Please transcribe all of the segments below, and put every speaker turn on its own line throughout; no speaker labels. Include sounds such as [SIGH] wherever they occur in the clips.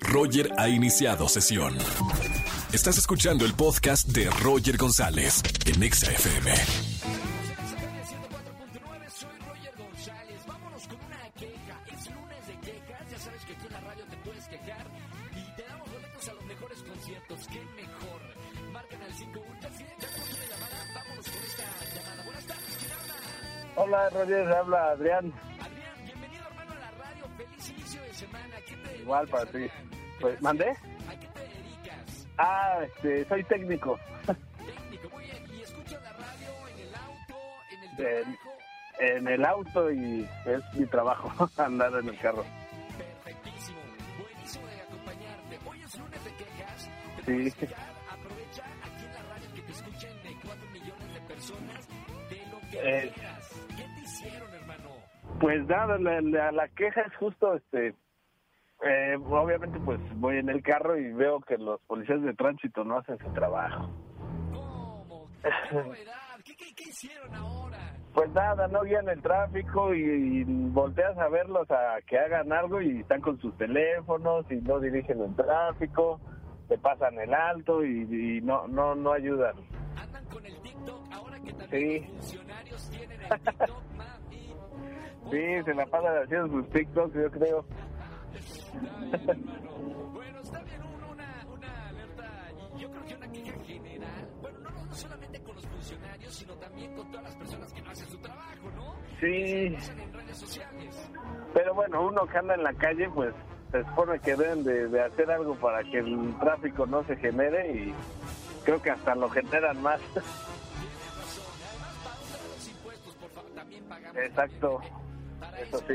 Roger ha iniciado sesión. Estás escuchando el podcast de Roger González en Exa FM.
Soy Roger González. Vámonos con una queja. Es lunes de quejas. Ya sabes que aquí en la radio te puedes quejar y te damos boletos a los mejores conciertos. ¿Qué mejor? Marcan al 51. Ya tenemos una llamada. Vámonos con esta llamada. Buenas tardes. ¿Quién habla?
Hola, Roger, habla Adrián. Igual para ti. Pues, ¿mandé?
¿A qué te dedicas?
Ah, este, soy técnico.
Técnico. Muy bien. ¿Y escuchas la radio en el auto, en el trabajo?
En el auto y es mi trabajo [LAUGHS] andar en el carro.
Perfectísimo. Buenísimo de acompañarte. Hoy es lunes de quejas. Te
Sí.
Aprovecha aquí en la radio que te escuchen de 4 millones de personas de lo que
Eh.
quieras. ¿Qué te hicieron, hermano?
Pues nada, la, la- la queja es justo, este, eh, obviamente pues voy en el carro y veo que los policías de tránsito no hacen su trabajo.
¿Cómo? ¿Qué? ¿Qué, [LAUGHS] qué, qué hicieron ahora?
Pues nada, no guían el tráfico y, y volteas a verlos a que hagan algo y están con sus teléfonos y no dirigen el tráfico, te pasan el alto y, y no, no, no ayudan.
Andan con el TikTok ahora que también
Sí.
los funcionarios tienen el TikTok, mami.
Sí, se la pasan haciendo sus TikToks, yo creo.
Bueno, está bien un- una, una alerta, yo creo que una queja general. Bueno, no, no, solamente con los funcionarios, sino también con todas las personas que no hacen su trabajo, ¿no?
Sí,
Que se pasan en redes sociales.
pero bueno, uno que anda en la calle, pues se supone que deben de, de hacer algo para que el tráfico no se genere y creo que hasta lo generan más. Exacto. eso, sí.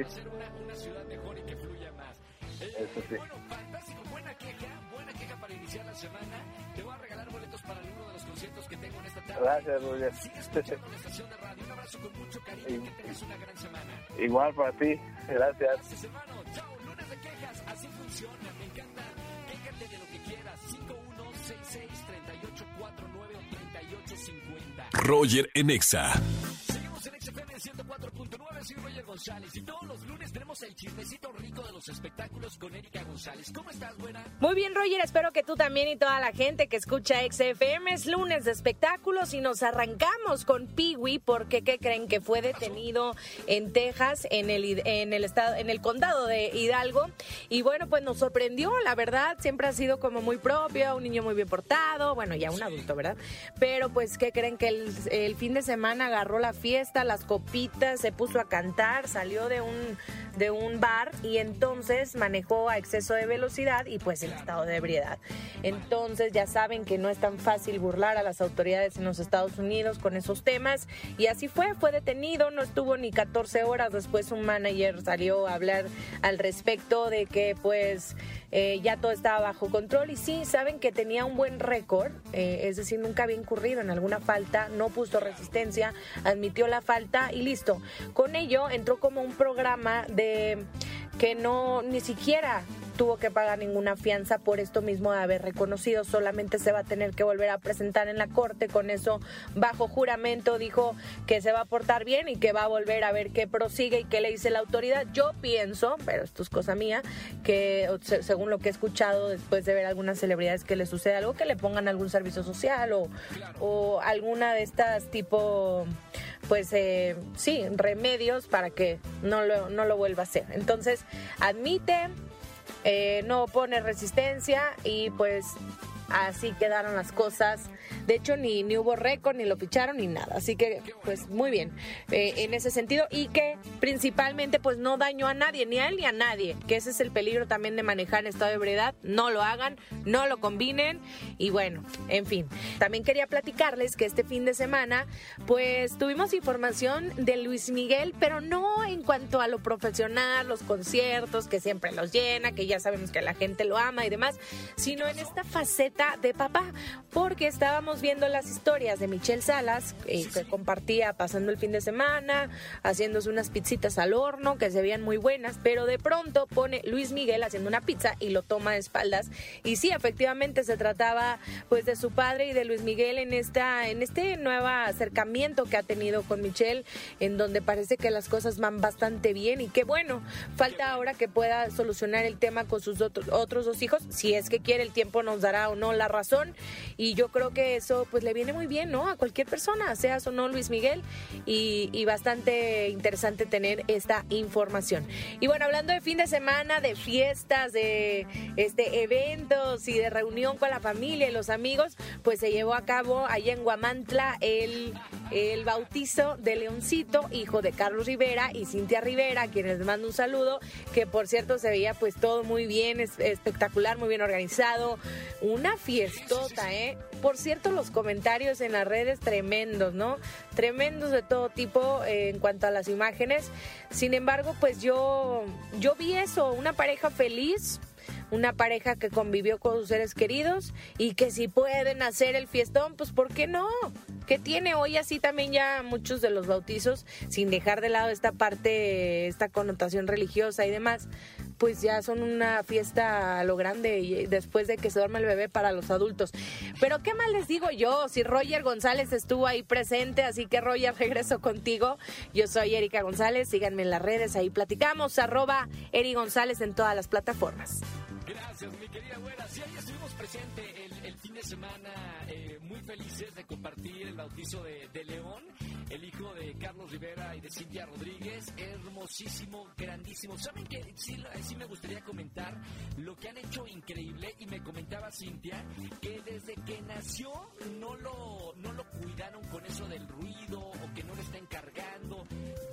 Eso sí.
Bueno, fantástico. Buena queja, buena queja para iniciar la semana. Te voy a regalar boletos para uno de los conciertos que tengo en esta tarde.
Gracias, Roger.
Sigue escuchando la estación de radio. Un abrazo con mucho cariño y que tengas una gran semana.
Igual para ti, gracias.
Gracias, hermano. Chao. Lunes de quejas. Así funciona. Me encanta. Quéjate de lo que quieras. 5166-3849 o 3850.
Roger en
104.9, soy Roger González y todos los lunes tenemos el chismecito rico de los espectáculos con Erika González. ¿Cómo estás, buena?
Muy bien, Roger, espero que tú también y toda la gente que escucha XFM es lunes de espectáculos y nos arrancamos con Peewee porque ¿qué creen que fue detenido en Texas, en el en el estado en el condado de Hidalgo? Y bueno, pues nos sorprendió, la verdad, siempre ha sido como muy propio, un niño muy bien portado, bueno, ya un adulto, ¿verdad? Pero pues ¿qué creen que el, el fin de semana agarró la fiesta, las copitas, se puso a cantar, salió de un de un bar y entonces manejó a exceso de velocidad y pues en estado de ebriedad. Entonces ya saben que no es tan fácil burlar a las autoridades en los Estados Unidos con esos temas y así fue, fue detenido, no estuvo ni 14 horas, después un manager salió a hablar al respecto de que pues eh, ya todo estaba bajo control y sí, saben que tenía un buen récord, eh, es decir, nunca había incurrido en alguna falta, no puso resistencia, admitió la falta y listo. Con entró como un programa de que no ni siquiera tuvo que pagar ninguna fianza por esto mismo de haber reconocido, solamente se va a tener que volver a presentar en la corte con eso bajo juramento, dijo que se va a portar bien y que va a volver a ver qué prosigue y qué le dice la autoridad. Yo pienso, pero esto es cosa mía, que según lo que he escuchado después de ver algunas celebridades que le sucede algo, que le pongan algún servicio social o, o alguna de estas tipo pues eh, sí, remedios para que no lo, no lo vuelva a hacer. Entonces, admite, eh, no pone resistencia y pues así quedaron las cosas. De hecho, ni, ni hubo récord, ni lo ficharon, ni nada. Así que, pues muy bien eh, en ese sentido. Y que principalmente, pues no dañó a nadie, ni a él ni a nadie. Que ese es el peligro también de manejar en estado de ebriedad. No lo hagan, no lo combinen. Y bueno, en fin. También quería platicarles que este fin de semana, pues tuvimos información de Luis Miguel, pero no en cuanto a lo profesional, los conciertos, que siempre los llena, que ya sabemos que la gente lo ama y demás, sino en esta faceta de papá, porque estábamos viendo las historias de Michelle Salas, eh, que compartía pasando el fin de semana, haciéndose unas pizzitas al horno, que se veían muy buenas, pero de pronto pone Luis Miguel haciendo una pizza y lo toma de espaldas. Y sí, efectivamente se trataba pues de su padre y de Luis Miguel en esta, en este nuevo acercamiento que ha tenido con Michelle, en donde parece que las cosas van bastante bien. Y que bueno, falta ahora que pueda solucionar el tema con sus otros, otros dos hijos, si es que quiere, el tiempo nos dará o no la razón. Y yo creo que eso pues le viene muy bien, ¿no? A cualquier persona, sea o no Luis Miguel, y, bastante interesante tener esta información. Y bueno, hablando de fin de semana, de fiestas, de este eventos y de reunión con la familia y los amigos, pues se llevó a cabo allá en Guamantla el, el bautizo de Leoncito, hijo de Carlos Rivera y Cintia Rivera, quienes les mando un saludo, que por cierto se veía pues todo muy bien, espectacular, muy bien organizado, una fiestota, ¿eh? Por cierto, los comentarios en las redes tremendos, ¿no? Tremendos de todo tipo eh, en cuanto a las imágenes. Sin embargo, pues yo, yo vi eso, una pareja feliz, una pareja que convivió con sus seres queridos y que si pueden hacer el fiestón, pues ¿por qué no? ¿Qué tiene hoy así también ya muchos de los bautizos, sin dejar de lado esta parte, esta connotación religiosa y demás, pues ya son una fiesta a lo grande y después de que se duerme el bebé para los adultos. Pero qué más les digo yo, si Roger González estuvo ahí presente, así que Roger, [LAUGHS] regreso contigo. Yo soy Erika González, síganme en las redes, ahí platicamos, arroba Eri González en todas las plataformas.
Gracias, mi querida abuela. Sí, ahí estuvimos presentes el, fin de semana, eh, muy felices de compartir el bautizo de, León, el hijo de Carlos Rivera y de Cintia Rodríguez. Hermosísimo, grandísimo. ¿Saben qué? Sí, sí me gustaría comentar lo que han hecho increíble. Y me comentaba Cintia que desde que nació no lo, no lo cuidaron con eso del ruido o que no le está encargando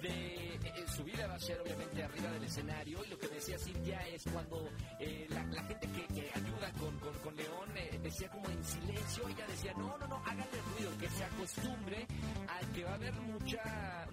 de [LAUGHS] su vida va a ser obviamente arriba del escenario y lo que decía Cintia es cuando eh, la, gente que, que ayuda con, con, con León eh, decía como en silencio, ella decía no, no, no, háganle ruido, que se acostumbre a que va a haber mucha,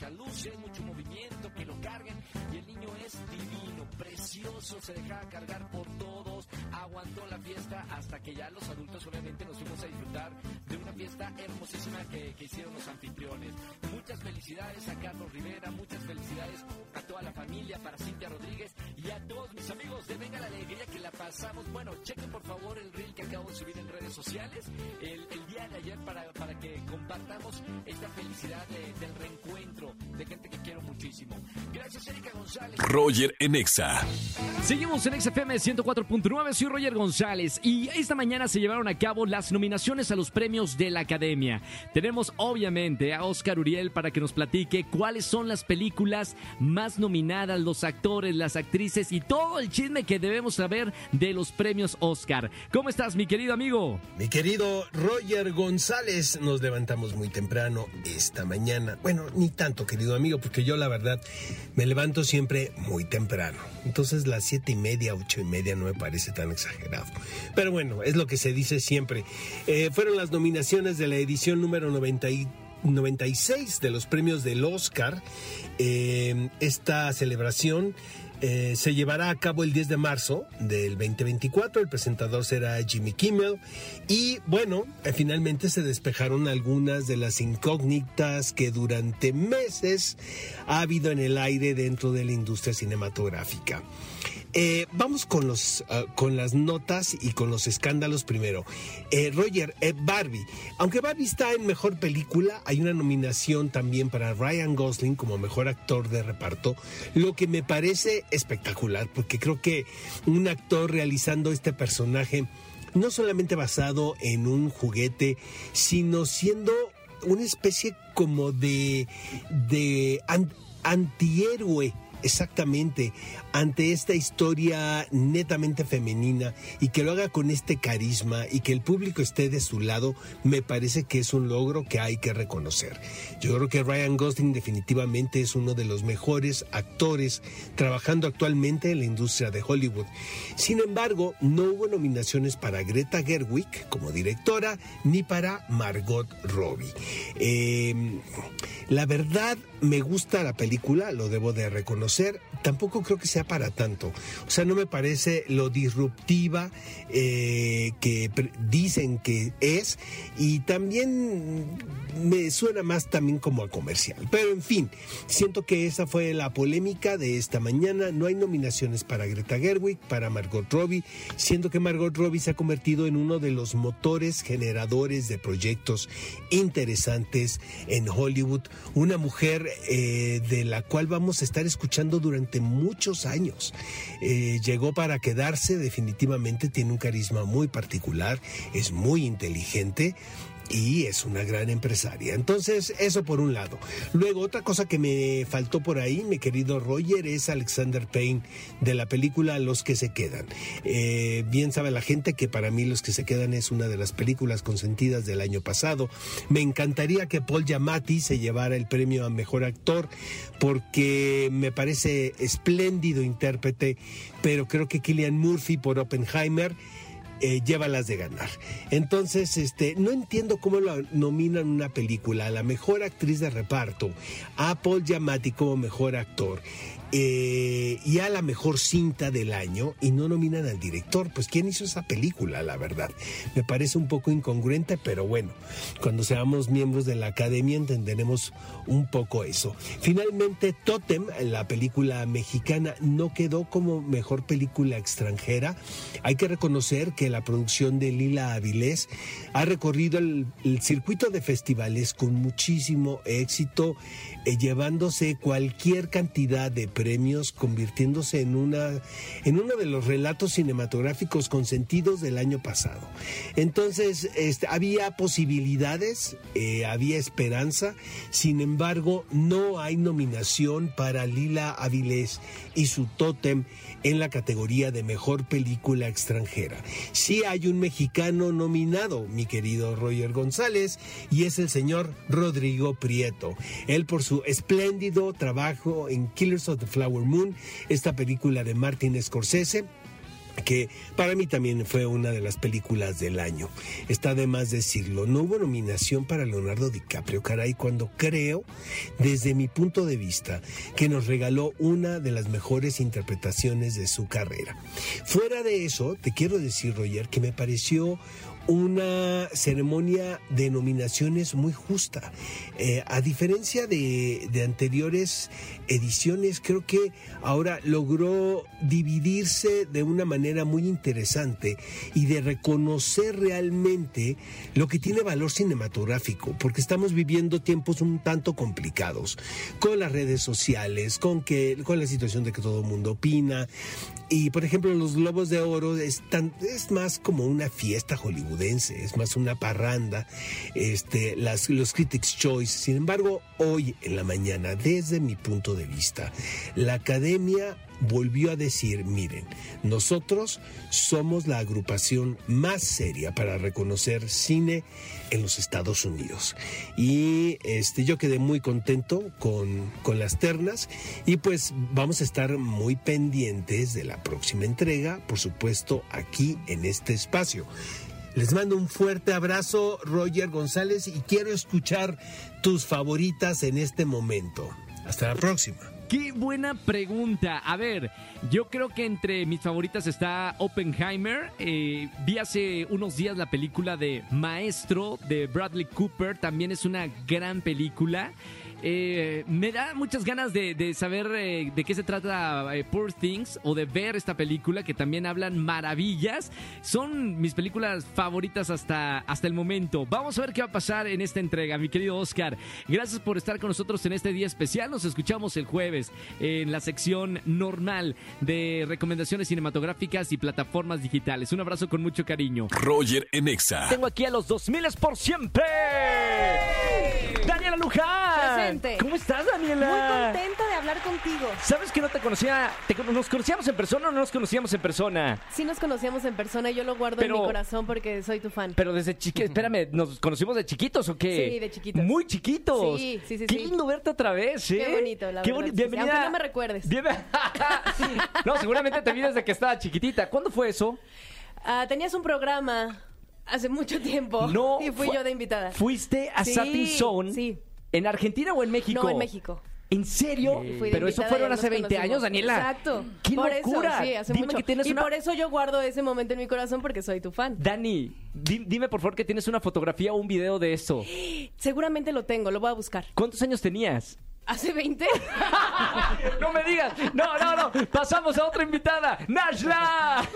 muchas luces, mucho movimiento, que lo carguen y el niño es divino, precioso, se dejaba cargar por todos, aguantó la fiesta hasta que ya los adultos obviamente nos fuimos a disfrutar de una fiesta hermosísima que, que hicieron los anfitriones. Muchas felicidades a Carlos Rivera, muchas felicidades a toda la familia, para Cintia Rodríguez y a todos mis amigos de Venga la Alegría que la pasamos. Bueno, chequen por favor el reel que acabo de subir en redes sociales el, día de ayer para, para que compartamos esta felicidad de, del reencuentro de gente que quiero muchísimo. Gracias, Erika González.
Roger Enexa.
Seguimos en XFM 104.9, soy Roger González y esta mañana se llevaron a cabo las nominaciones a los premios de la Academia. Tenemos obviamente a Oscar Uriel para que nos platique cuáles son las películas más nominadas, los actores, las actrices y todo el chisme que debemos saber de los premios Oscar. ¿Cómo estás, mi querido amigo?
Mi querido Roger González, nos levantamos muy temprano esta mañana. Bueno, ni tanto, querido amigo, porque yo la verdad me levanto siempre muy temprano. Entonces las siete y media, ocho y media no me parece tan exagerado. Pero bueno, es lo que se dice siempre. Eh, fueron las nominaciones de la edición número 90 y 96 de los premios del Oscar. Eh, esta celebración eh, se llevará a cabo el 10 de marzo del 2024. El presentador será Jimmy Kimmel. Y bueno, eh, finalmente se despejaron algunas de las incógnitas que durante meses ha habido en el aire dentro de la industria cinematográfica. Eh, vamos con, los, con las notas y con los escándalos primero. Roger, eh, Barbie. Aunque Barbie está en mejor película, hay una nominación también para Ryan Gosling como mejor actor de reparto, lo que me parece espectacular, porque creo que un actor realizando este personaje, no solamente basado en un juguete, sino siendo una especie como de, de an, antihéroe exactamente ante esta historia netamente femenina y que lo haga con este carisma y que el público esté de su lado, me parece que es un logro que hay que reconocer. Yo creo que Ryan Gosling definitivamente es uno de los mejores actores trabajando actualmente en la industria de Hollywood. Sin embargo, no hubo nominaciones para Greta Gerwig como directora ni para Margot Robbie. Eh, la verdad, me gusta la película, lo debo de reconocer. Tampoco creo que sea para tanto. O sea, no me parece lo disruptiva eh, que dicen que es. Y también me suena más también como a comercial. Pero en fin, siento que esa fue la polémica de esta mañana. No hay nominaciones para Greta Gerwig, para Margot Robbie, siendo que Margot Robbie se ha convertido en uno de los motores generadores de proyectos interesantes en Hollywood. Una mujer eh, de la cual vamos a estar escuchando durante muchos años. Eh, llegó para quedarse, definitivamente tiene un carisma muy particular, es muy inteligente y es una gran empresaria. Entonces, eso por un lado. Luego, otra cosa que me faltó por ahí, mi querido Roger, es Alexander Payne de la película Los que se quedan. Eh, bien sabe la gente que para mí Los que se quedan es una de las películas consentidas del año pasado. Me encantaría que Paul Giamatti se llevara el premio a mejor actor porque me parece espléndido intérprete, pero creo que Killian Murphy por Oppenheimer eh, lleva las de ganar. Entonces, este, no entiendo cómo lo nominan una película a la mejor actriz de reparto, a Paul Giamatti como mejor actor. Eh, y a la mejor cinta del año y no nominan al director. Pues quién hizo esa película, la verdad. Me parece un poco incongruente, pero bueno, cuando seamos miembros de la academia entenderemos un poco eso. Finalmente, Totem, la película mexicana, no quedó como mejor película extranjera. Hay que reconocer que la producción de Lila Avilés ha recorrido el, circuito de festivales con muchísimo éxito, eh, llevándose cualquier cantidad de premios, convirtiéndose en, una, en uno de los relatos cinematográficos consentidos del año pasado. Entonces, este, había posibilidades, eh, había esperanza, sin embargo, no hay nominación para Lila Avilés y su tótem en la categoría de mejor película extranjera. Sí hay un mexicano nominado, mi querido Roger González, y es el señor Rodrigo Prieto. Él por su espléndido trabajo en Killers of the Flower Moon, esta película de Martin Scorsese que para mí también fue una de las películas del año. Está de más decirlo. No hubo nominación para Leonardo DiCaprio, caray, cuando creo, desde mi punto de vista, que nos regaló una de las mejores interpretaciones de su carrera. Fuera de eso, te quiero decir, Roger, que me pareció una ceremonia de nominaciones muy justa. Eh, a diferencia de, anteriores ediciones, creo que ahora logró dividirse de una manera muy interesante y de reconocer realmente lo que tiene valor cinematográfico, porque estamos viviendo tiempos un tanto complicados, con las redes sociales, con, que, con la situación de que todo el mundo opina. Y por ejemplo, los Globos de Oro es, tan- es más como una fiesta es más una parranda, este, las, los Critics' Choice. Sin embargo, hoy en la mañana, desde mi punto de vista, la academia volvió a decir, miren, nosotros somos la agrupación más seria para reconocer cine en los Estados Unidos. Y este, yo quedé muy contento con, con las ternas y pues vamos a estar muy pendientes de la próxima entrega, por supuesto, aquí en este espacio. Les mando un fuerte abrazo, Roger González, y quiero escuchar tus favoritas en este momento. Hasta la próxima.
Qué buena pregunta. A ver, yo creo que entre mis favoritas está Oppenheimer. Eh, vi hace unos días la película de Maestro de Bradley Cooper. También es una gran película. Eh, me da muchas ganas de, de saber eh, de qué se trata eh, Poor Things o de ver esta película que también hablan maravillas. Son mis películas favoritas hasta, hasta el momento. Vamos a ver qué va a pasar en esta entrega, mi querido Oscar. Gracias por estar con nosotros en este día especial. Nos escuchamos el jueves en la sección normal de recomendaciones cinematográficas y plataformas digitales. Un abrazo con mucho cariño.
Roger en Exa.
Tengo aquí a los 2000 por siempre. Luján.
Presente.
¿Cómo estás,
Muy
Daniela?
contenta de hablar contigo.
¿Sabes que no te conocía? te ¿Nos conocíamos en persona o no nos conocíamos en persona?
Sí nos conocíamos en persona yo lo guardo
Pero-
en mi corazón porque soy tu fan.
Pero desde chiquitos, espérame, ¿nos conocimos de chiquitos o qué?
Sí, de chiquitos.
Muy chiquitos.
Sí, sí, sí,
Qué
sí.
lindo verte otra vez, ¿eh?
Qué bonito, la
Qué
verdad,
boni-
sí, sí.
Bienvenida.
Aunque no me recuerdes. [LAUGHS]
No, seguramente te vi desde que estaba chiquitita. ¿Cuándo fue eso?
Ah, tenías un programa hace mucho tiempo
No.
y fui yo de invitada.
¿Fuiste a
Sí,
Satin Zone?
sí.
¿En Argentina o en México?
No, en México.
¿En serio? Pero eso fueron hace
nos
20 años. Daniela.
Exacto.
¡Qué
por
locura!
Eso, sí, hace
Dime
mucho.
que tienes
y
una-
por eso yo guardo ese momento en mi corazón porque soy tu fan.
Dani, di- dime por favor que tienes una fotografía o un video de eso. [GASPS]
Seguramente lo tengo, lo voy a buscar.
¿Cuántos años tenías?
¿Hace 20? [LAUGHS]
No me digas. No, no, no. Pasamos a otra invitada. Nashla.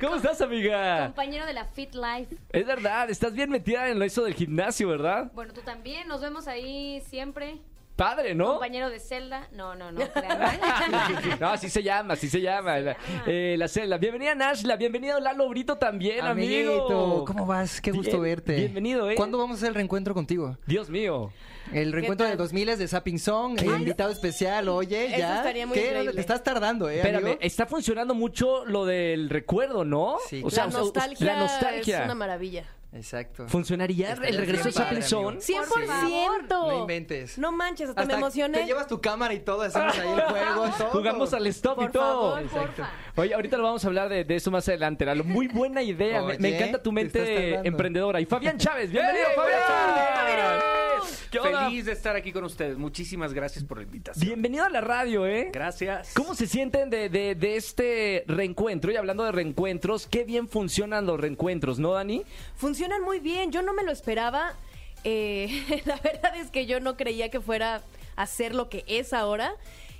¿Cómo estás, amiga?
Compañero de la Fit Life.
Es verdad, estás bien metida en lo eso del gimnasio, ¿verdad?
Bueno, tú también. Nos vemos ahí siempre.
Padre, ¿no?
Compañero de celda. No, no, no. [LAUGHS]
No, así se llama, así se llama. La, eh, la celda. Bienvenida, Nashla. Bienvenido, Lalo Brito también,
Amiguito,
amigo.
¿cómo vas? Qué gusto
Bien,
verte.
Bienvenido, ¿eh?
¿Cuándo vamos a hacer el reencuentro contigo?
Dios mío.
El reencuentro de 2000 es de Zapping Song, el invitado especial, oye,
Eso
ya.
estaría muy
¿Qué?
increíble.
Te estás tardando, ¿eh,
Espérame,
amigo?
está funcionando mucho lo del recuerdo, ¿no?
Sí,
O sea,
la nostalgia,
la nostalgia.
es una maravilla.
Exacto.
¿Funcionaría
Estaría
el regreso de Sapping. Zone?
100%.
No inventes.
No manches, hasta, me emocioné.
Te llevas tu cámara y todo, hacemos ahí el [LAUGHS] juego, todo.
Jugamos al stop y todo.
favor,
Porfa.
Oye, ahorita lo vamos a hablar de, de eso más adelante. Lalo. Muy buena idea. Me- me, encanta tu mente emprendedora. Y Fabián Chávez, bienvenido,
¡Eh,
Fabián. ¿Qué onda?
Feliz de estar aquí con ustedes. Muchísimas gracias por la invitación.
Bienvenido a la radio, ¿eh?
Gracias.
¿Cómo se sienten de, de- de este reencuentro? Y hablando de reencuentros, qué bien funcionan los reencuentros, ¿no, Dani?
Funcionan muy bien, yo no me lo esperaba. Eh, [LAUGHS] la verdad es que yo no creía que fuera a ser lo que es ahora.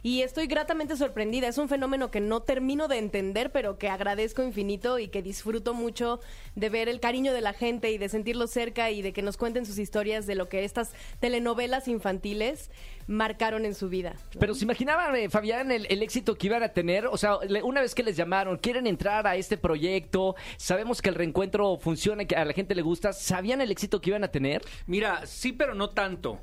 Y estoy gratamente sorprendida. Es un fenómeno que no termino de entender, pero que agradezco infinito y que disfruto mucho de ver el cariño de la gente y de sentirlo cerca y de que nos cuenten sus historias de lo que estas telenovelas infantiles marcaron en su vida. ¿no?
Pero se imaginaban, eh, Fabián, el, el éxito que iban a tener. O sea, le- una vez que les llamaron, quieren entrar a este proyecto, sabemos que el reencuentro funciona, que a la gente le gusta. ¿Sabían el éxito que iban a tener?
Mira, sí, pero no tanto.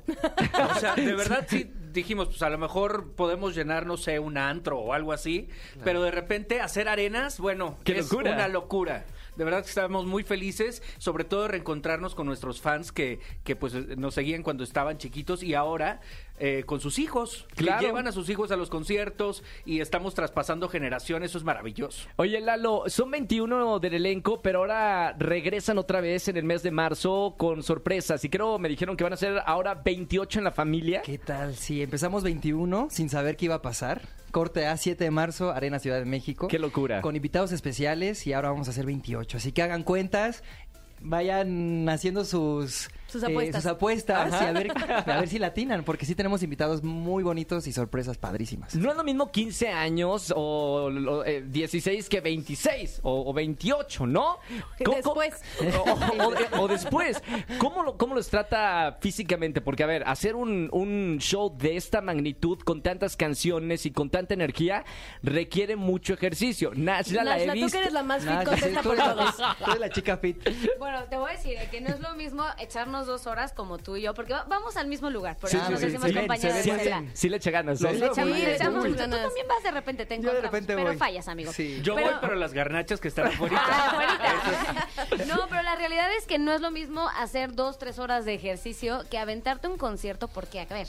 O sea, de verdad sí dijimos, pues a lo mejor podemos llenar, no sé, un antro o algo así, pero de repente hacer arenas, bueno,
¡Qué
es
locura!
una locura. De verdad que estamos muy felices, sobre todo de reencontrarnos con nuestros fans que, que pues nos seguían cuando estaban chiquitos y ahora eh, con sus hijos,
Claro.
que llevan a sus hijos a los conciertos y estamos traspasando generaciones, eso es maravilloso.
Oye, Lalo, son 21 del elenco, pero ahora regresan otra vez en el mes de marzo con sorpresas. Y creo, me dijeron que van a ser ahora 28 en la familia.
¿Qué tal? Sí, empezamos 21 sin saber qué iba a pasar. Corte A, 7 de marzo, Arena Ciudad de México.
Qué locura.
Con invitados especiales y ahora vamos a hacer 28. Así que hagan cuentas, vayan haciendo sus...
Sus
eh,
apuestas.
sus apuestas y a ver, a ver si latinan, porque sí tenemos invitados muy bonitos y sorpresas padrísimas.
No es lo mismo 15 años o, o, eh, 16 que 26 o, o 28, ¿no? [LAUGHS] ¿Cómo-
Después.
O, o- o de- o después. ¿Cómo, lo- ¿Cómo los trata físicamente? Porque, a ver, hacer un, un show de esta magnitud con tantas canciones y con tanta energía requiere mucho ejercicio. Nashla la he
Nashla, tú
visto.
que eres la más fit,
Nah,
contesta por
eres-
todos.
tú eres la chica fit.
Bueno, te voy a decir eh, que no es lo mismo echarnos dos horas como tú y yo, porque va- vamos al mismo lugar. Por
Sí,
eso
sí,
nos
sí,
decimos
sí.
compañeros de
ven.
Sí le echa ganas.
Echamos-
Sí,
le echamos mucho. Tú también vas de repente, te
Yo de
encontramos,
repente
pero
voy.
fallas, amigo.
Sí.
Yo
Pero-
voy, pero las garnachas que están [LAUGHS] afuera.
Ah, ahorita. [LAUGHS] No, pero la realidad es que no es lo mismo hacer dos, tres horas de ejercicio que aventarte un concierto, porque, a ver,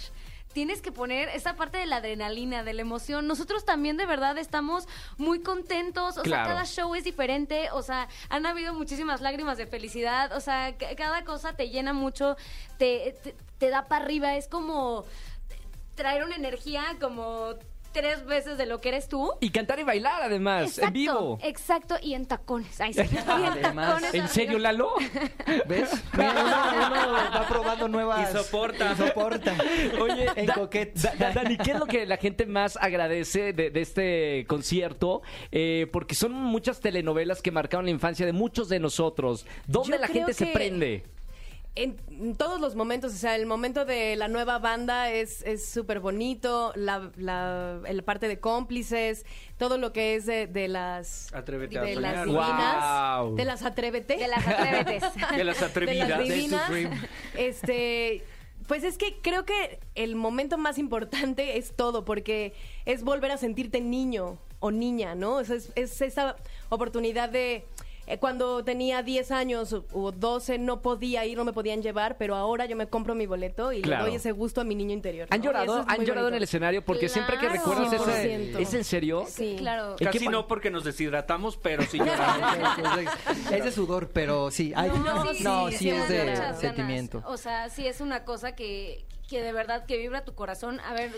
tienes que poner esa parte de la adrenalina, de la emoción. Nosotros también de verdad estamos muy contentos, o
Claro.
sea, cada show es diferente, o sea, han habido muchísimas lágrimas de felicidad, o sea, ca- cada cosa te llena mucho, te, te, te da para arriba, es como traer una energía como tres veces de lo que eres tú.
Y cantar y bailar, además, en vivo.
Exacto, y en tacones. Ay, sí, [LAUGHS] y en
Además.
tacones,
¿En serio, Lalo? [LAUGHS]
¿Ves? [LAUGHS] Mira, uno, uno va probando nuevas...
Y soporta.
y soporta.
Oye,
en
Da-
coquet.
Da- Da- Dani, ¿qué es lo que la gente más agradece de, de este concierto? Eh, porque son muchas telenovelas que marcaron la infancia de muchos de nosotros. ¿Dónde
Yo
la gente se prende?
En, en todos los momentos, o sea, el momento de la nueva banda es es súper bonito, la, la, la parte de cómplices, todo lo que es de, de las
Atrévete a
de
soñar.
las divinas,
Wow.
de las atrévete,
De las atrévetes. [LAUGHS]
De las atrevidas.
de las divinas, este, pues es que creo que el momento más importante es todo, porque es volver a sentirte niño o niña, ¿no? O sea, es, es esa oportunidad de eh, cuando tenía 10 años o- o 12 no podía ir, no me podían llevar, pero ahora yo me compro mi boleto y
Claro.
le doy ese gusto a mi niño interior. ¿no?
¿Han llorado,
es
¿han llorado en el escenario? Porque siempre que recuerdas ese...
100%.
¿Es en serio?
Sí.
Claro.
¿En qué
Casi no porque nos deshidratamos, pero sí [LAUGHS] lloramos.
es de sudor, pero sí. Ay, no,
sí,
sí,
sí,
es de sentimiento.
O sea, sí es una cosa que, que de verdad que vibra tu corazón. A ver,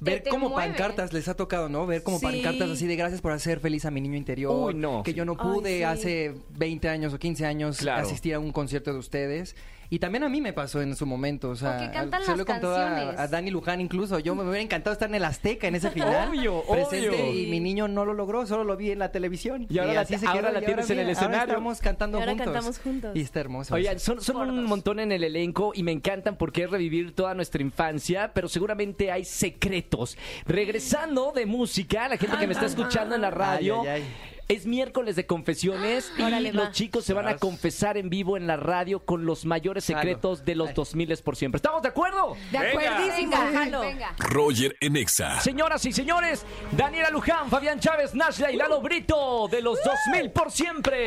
Ver
te
como
mueve.
pancartas les ha tocado, ¿no? Ver como
Sí.
pancartas así de gracias por hacer feliz a mi niño interior.
Uy, no.
Que yo no pude
Ay, sí.
hace 20 años o 15 años
Claro.
asistir a un concierto de ustedes. Y también a mí me pasó en su momento. O sea,
cantan
se lo he contado a, a Dani Luján incluso. Yo me hubiera encantado estar en el Azteca en ese [LAUGHS] final.
Obvio,
presente,
obvio.
Y mi niño no lo logró, solo lo vi en la televisión.
Y ahora la-
así se
ahora
quedó,
la
y
tienes en el
mira, ahora
escenario.
estamos cantando
Y ahora
juntos.
cantamos juntos.
Y está hermoso.
Oigan, son, son un montón en el elenco y me encantan porque es revivir toda nuestra infancia, pero seguramente hay secretos. Regresando de música, la gente que me está escuchando en la radio.
Ay, ay, ay.
Es miércoles de confesiones y
Órale,
los
va.
chicos se van a confesar en vivo en la radio con los mayores secretos de los
Ay.
2000 por siempre. ¿Estamos de acuerdo?
De acuerdísimo,
venga,
jalo.
venga.
Roger en Exa.
Señoras y señores, Daniela Luján, Fabián Chávez, Nashla y Lalo Brito de los 2000 por siempre.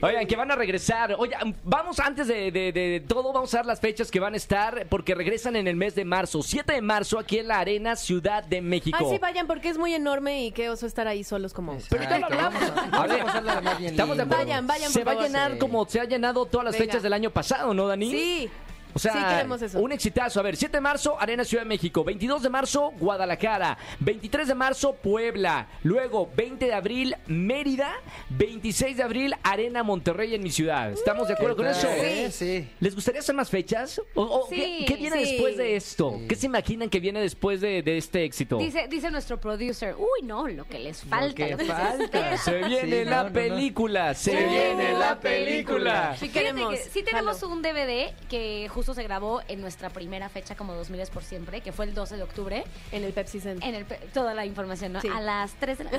Oigan, que van a regresar. Oigan, vamos antes de, de- de todo, vamos a dar las fechas que van a estar porque regresan en el mes de marzo. 7 de marzo aquí en la Arena Ciudad de México.
Ay, sí, vayan, porque es muy enorme y qué oso estar ahí solos como...
Ya lo hablamos.
vamos a-
A
vamos a
Estamos de acuerdo.
Vayan, vayan,
Se
por
va a
favor.
llenar como se ha llenado todas las
Venga.
fechas del año pasado, ¿no, Dani?
Sí.
O sea,
Sí, queremos eso.
un exitazo. A ver, 7 de marzo, Arena Ciudad de México. 22 de marzo, Guadalajara. 23 de marzo, Puebla. Luego, 20 de abril, Mérida. 26 de abril, Arena Monterrey en mi ciudad. ¿Estamos de acuerdo con eso?
Sí, sí.
¿Les gustaría hacer más fechas? ¿O, o
Sí,
¿qué, qué viene
sí.
después de esto? ¿Qué se imaginan que viene después de, de este éxito?
Dice, dice nuestro producer, uy, no, lo que les falta. lo que
falta.
espera". [LAUGHS]
Se viene
Sí,
la
no, no, no.
película. Se viene la película.
Sí
Fíjate
queremos.
que sí tenemos un DVD que justo se grabó en nuestra primera fecha como 2000 es por siempre, que fue el 12 de octubre.
En el Pepsi Center.
En el, pe- toda la información, ¿no?
Sí.
A las 3 [LAUGHS] de la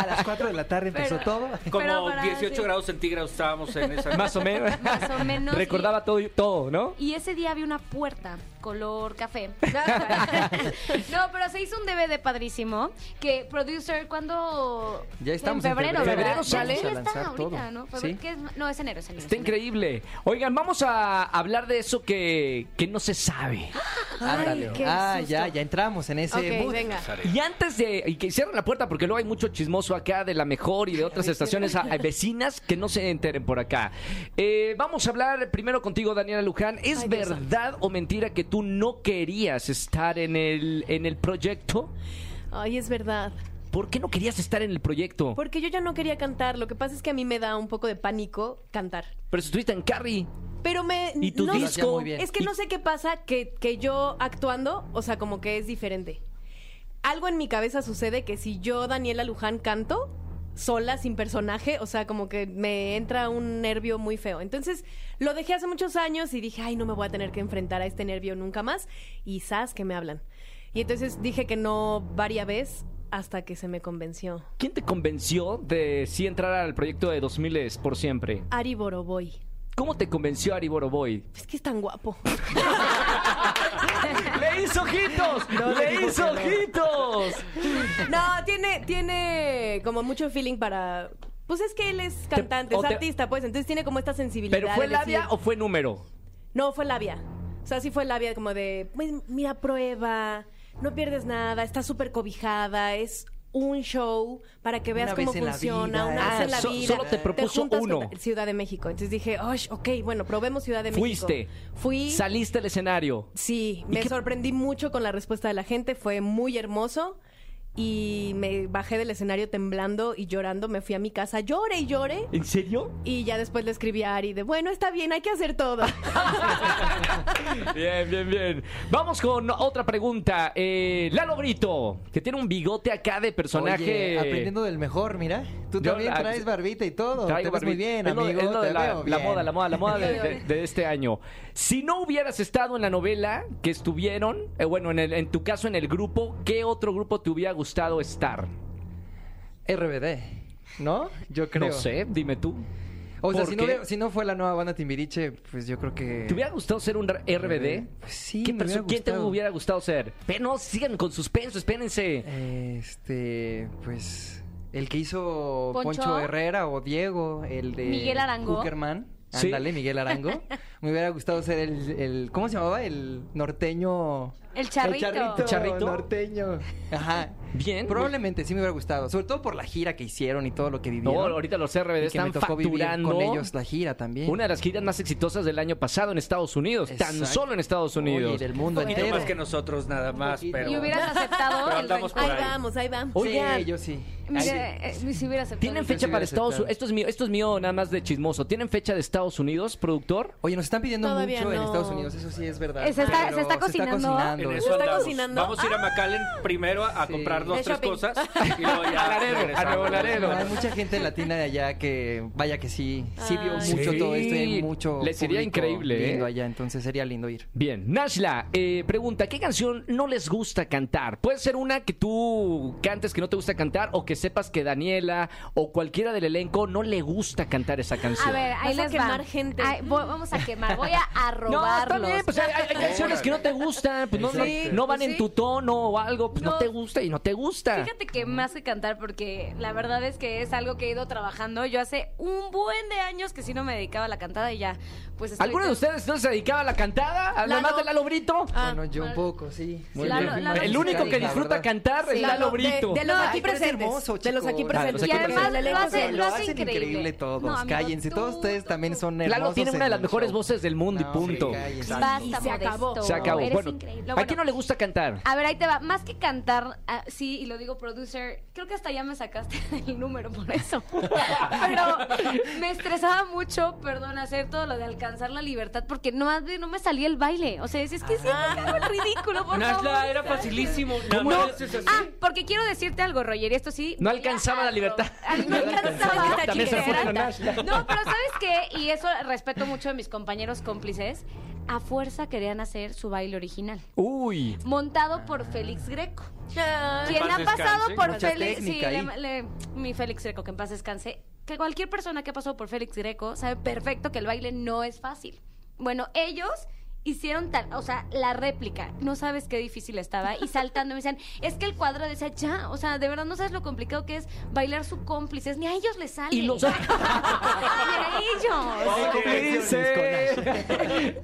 A las 4 de la tarde empezó
Pero-
todo.
Como
para-
18
sí.
grados centígrados estábamos en esa. [LAUGHS]
Más o menos.
Más o menos,
Recordaba todo, todo, ¿no?
Y ese día había una puerta color café. [LAUGHS] no, pero se hizo un DVD padrísimo que producer cuando
Ya estamos
en
en
febrero,
febrero.
¿verdad?
Febrero sale.
Ya, está ahorita,
todo.
¿no?
Sí.
Febrero, ¿qué es? No, es enero, es enero.
Está
es enero.
increíble. Oigan, vamos a hablar de eso que, que no se sabe. [GASPS]
Ándale.
qué
Ah,
susto.
ya, ya entramos en ese
Ok,
mood.
venga.
Y antes de y que cierren la puerta, porque luego hay mucho chismoso acá de la mejor y de otras estaciones a- a vecinas que no se enteren por acá. Eh, vamos a hablar primero contigo, Daniela Luján. ¿Es
Ay, Dios
verdad o mentira que tú no querías estar en el, en el proyecto?
Ay, es verdad.
¿Por qué no querías estar en el proyecto?
Porque yo ya no quería cantar. Lo que pasa es que a mí me da un poco de pánico cantar.
Pero si estuviste en Carrie.
Pero me...
¿Y tu
no,
disco?
muy bien.
Es que no sé qué pasa que, que yo actuando, o sea, como que es diferente. Algo en mi cabeza sucede que si yo, Daniela Luján, canto sola, sin personaje, o sea, como que me entra un nervio muy feo. Entonces, lo dejé hace muchos años y dije, ay, no me voy a tener que enfrentar a este nervio nunca más. Y sas que me hablan. Y entonces dije que no varias veces hasta que se me convenció.
¿Quién te convenció de sí entrar al proyecto de 2000 por siempre?
Ari Boroboy.
¿Cómo te convenció Ari Boroboy?
Es que es tan guapo. [LAUGHS]
¡Le hizo ojitos!
No,
¡Le hizo
no.
ojitos!
No, tiene, tiene como mucho feeling para. Pues es que él es cantante, es
te-
artista, pues, entonces tiene como esta sensibilidad.
¿Pero fue
de
labia
decir-
o fue número?
No, fue labia. O sea, sí fue labia como de, pues, mira, prueba, no pierdes nada, está súper cobijada, es un show para que veas
Una
cómo
vez en la
funciona,
vida.
una vez
Ah,
en la
so-
vida.
solo te propuso uno.
Ciudad de México. Entonces dije, "Osh, ok, bueno, probemos Ciudad de México.
Fuiste.
Fui.
Saliste al escenario.
Sí,
¿Y
me
qué-
sorprendí mucho con la respuesta de la gente, fue muy hermoso y me bajé del escenario temblando y llorando, me fui a mi casa, lloré y lloré
¿En serio?
y ya después le escribí a Ari de, bueno, está bien, hay que hacer todo. [LAUGHS]
Bien, bien, bien. Vamos con otra pregunta. Eh, Lalo Brito, que tiene un bigote acá de personaje.
Oye, aprendiendo del mejor, mira. Tú
Yo
también traes barbita y todo.
Traigo
Te ves muy bien,
Es lo-
amigo.
es lo de
te
la,
veo
la
bien.
moda, la moda, la moda de, [LAUGHS] de- de este año. Si no hubieras estado en la novela que estuvieron, eh, bueno, en, el- en tu caso en el grupo, ¿qué otro grupo te hubiera gustado estar?
RBD, ¿no? Yo creo.
No sé, dime tú.
O sea,
¿Por
si no, si fue la nueva banda Timbiriche, pues yo creo que...
¿Te hubiera gustado ser un RBD?
Pues sí,
¿Qué
me hubiera
perso- ¿Quién te
gustado.
hubiera gustado ser? Pero no, sigan con suspenso, espérense.
Este, pues... El que hizo
¿Poncho?
Poncho, Herrera o Diego, el de...
Miguel Arango.
Cookerman.
Sí.
Ándale, Miguel Arango. [LAUGHS] Me hubiera gustado ser el, el- ¿cómo se llamaba? El norteño.
El charrito.
El charrito,
¿El charrito?
norteño. Ajá.
Bien.
Probablemente sí me hubiera gustado, sobre todo por la gira que hicieron y todo lo que vivieron.
No, ahorita los RBD están
me tocó vivir
facturando
con ellos la gira también.
una de las giras más exitosas del año pasado en Estados Unidos. Tan solo en Estados Unidos.
Oye, del mundo entero.
más que nosotros nada más, pero...
Y hubieras [LAUGHS] aceptado
Pero
el
andamos por
Ahí
ahí.
vamos, ahí vamos.
Oigan,
Sí, yo sí.
Mira, eh, si hubiera aceptado.
¿Tienen fecha para Estados. Unidos? Esto es mío, esto es mío nada más de chismoso. ¿Tienen fecha de Estados Unidos, productor?
Oye, nos están pidiendo
Todavía
mucho en
no.
Estados Unidos, eso sí es verdad.
Se está-
Pero
se está cocinando.
En
¿Se está
andamos.
cocinando?
Vamos a ir a McAllen primero a
Sí.
comprar dos,
De
tres
shopping.
cosas [LAUGHS] y luego ya
A. Nuevo Laredo.
Hay mucha gente latina de allá que, vaya que sí, sí vio
Ay.
mucho
Sí.
todo esto y hay mucho
Le sería
público
increíble,
lindo
¿eh?
allá, entonces sería lindo ir.
Bien, Nashla, eh, pregunta, ¿qué canción no les gusta cantar? Puede ser una que tú cantes que no te gusta cantar o que sepas que Daniela o cualquiera del elenco no le gusta cantar esa canción.
A ver, ahí
Vas a
les
quemar
va.
gente.
Ay, voy- vamos a quemar. Voy a, a [LAUGHS]
no,
robarlos.
está bien, pues hay, [LAUGHS] canciones que no te gustan, pues no, no-
Sí,
no van
pues
en
sí.
tu tono o algo, pues no,
No.
te gusta y no te gusta.
Fíjate que más que cantar, porque la verdad es que es algo que he ido trabajando. Yo hace un buen de años que sí no me dedicaba a la cantada y ya, pues estoy
¿Alguno de ustedes no se dedicaba a la cantada? ¿Además
Lalo.
de Lalo Brito?
Ah,
bueno, yo un poco, sí.
Muy Lalo- bien. Lalo
El único que disfruta cantar es
Sí.
Lalo
Lalo, de-
Brito.
de los aquí presentes.
hermoso,
de los aquí
chicos.
presentes.
De los aquí
Y además lo hace- increíble.
increíble todos.
No, amigo,
Cállense,
tú,
todos ustedes también son hermosos.
Lalo tiene una de las mejores
show.
Voces del mundo y
No,
punto.
Basta,
Y se acabó.
Se acabó.
Eres
Bueno,
increíble.
¿a quién no le gusta cantar?
A ver, ahí te va. Más que cantar, ah, sí, y lo digo producer, creo que hasta ya me sacaste [LAUGHS] el número por eso. [LAUGHS] Pero me estresaba mucho, perdón, hacer todo lo de alcanzar la libertad, porque no, no me salía el baile. O sea, es, es que sí, me hago el ridículo, por favor.
Nashla, era facilísimo.
No.
así.
Ah, porque quiero decirte algo, Roger, y esto sí.
No
a-
alcanzaba la libertad.
Ah, No alcanzaba. No, pero ¿sabes qué? Y eso respeto mucho de mis compañeros cómplices. A fuerza querían hacer su baile original.
Uy.
Montado por Félix Greco.
Ay,
Quien ha pasado
descanse.
por Félix. Sí, le- le- mi Félix Greco, que en paz descanse. Que cualquier persona que ha pasado por Félix Greco sabe perfecto que el baile no es fácil. Bueno, ellos hicieron tal, o sea, la réplica, no sabes qué difícil estaba, y saltando me decían, [LAUGHS] es que el cuadro decía, ya, o sea, de verdad no sabes lo complicado que es bailar su cómplices, ni a ellos les sale.
Y los- [LAUGHS]
ni a ellos.